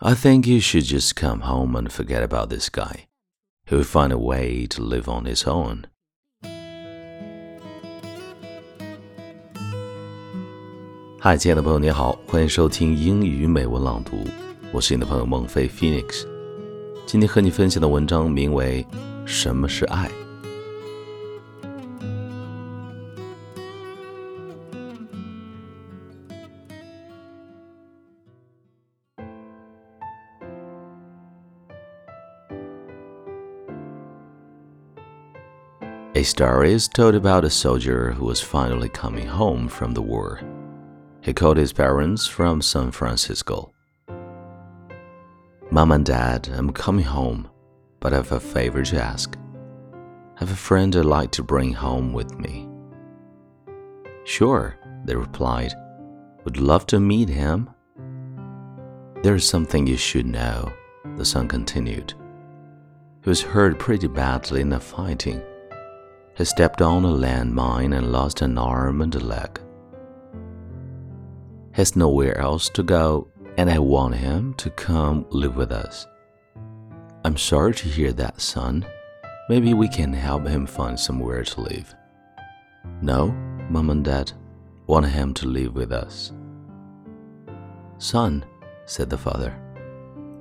I think you should just come home and forget about this guy. He'll find a way to live on his own. 嗨，亲爱的朋友，你好，欢迎收听英语美文朗读，我是你的朋友孟非 Phoenix。今天和你分享的文章名为《什么是爱》。A story is told about a soldier who was finally coming home from the war. He called his parents from San Francisco. Mom and Dad, I'm coming home, but I have a favor to ask. I have a friend I'd like to bring home with me. Sure, they replied. Would love to meet him. There's something you should know, the son continued. He was hurt pretty badly in the fighting. He stepped on a landmine and lost an arm and a leg has nowhere else to go, and I want him to come live with us. I'm sorry to hear that, son. Maybe we can help him find somewhere to live. No, Mom and Dad want him to live with us. Son, said the father,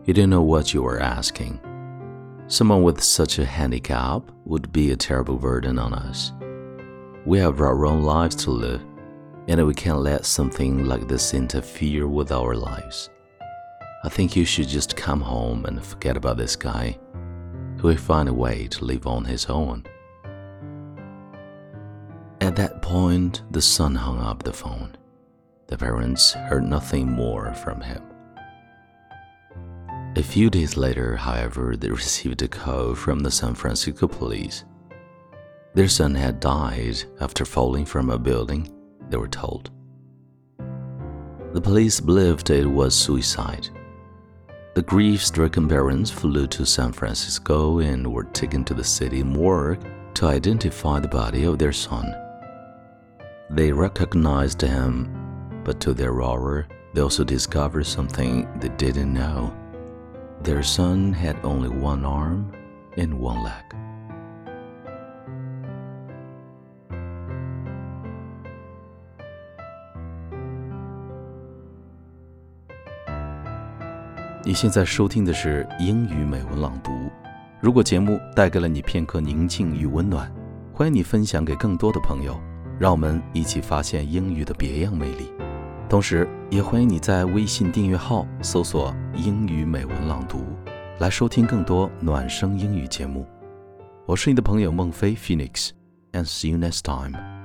you don't know what you are asking. Someone with such a handicap would be a terrible burden on us. We have our own lives to live and we can't let something like this interfere with our lives. I think you should just come home and forget about this guy. He will find a way to live on his own. At that point, the son hung up the phone. The parents heard nothing more from him. A few days later, however, they received a call from the San Francisco police. Their son had died after falling from a building they were told. The police believed it was suicide. The grief stricken parents flew to San Francisco and were taken to the city morgue to identify the body of their son. They recognized him, but to their horror, they also discovered something they didn't know. Their son had only one arm and one leg. 你现在收听的是英语美文朗读。如果节目带给了你片刻宁静与温暖，欢迎你分享给更多的朋友，让我们一起发现英语的别样魅力。同时，也欢迎你在微信订阅号搜索“英语美文朗读”，来收听更多暖声英语节目。我是你的朋友孟非 Phoenix，and see you next time。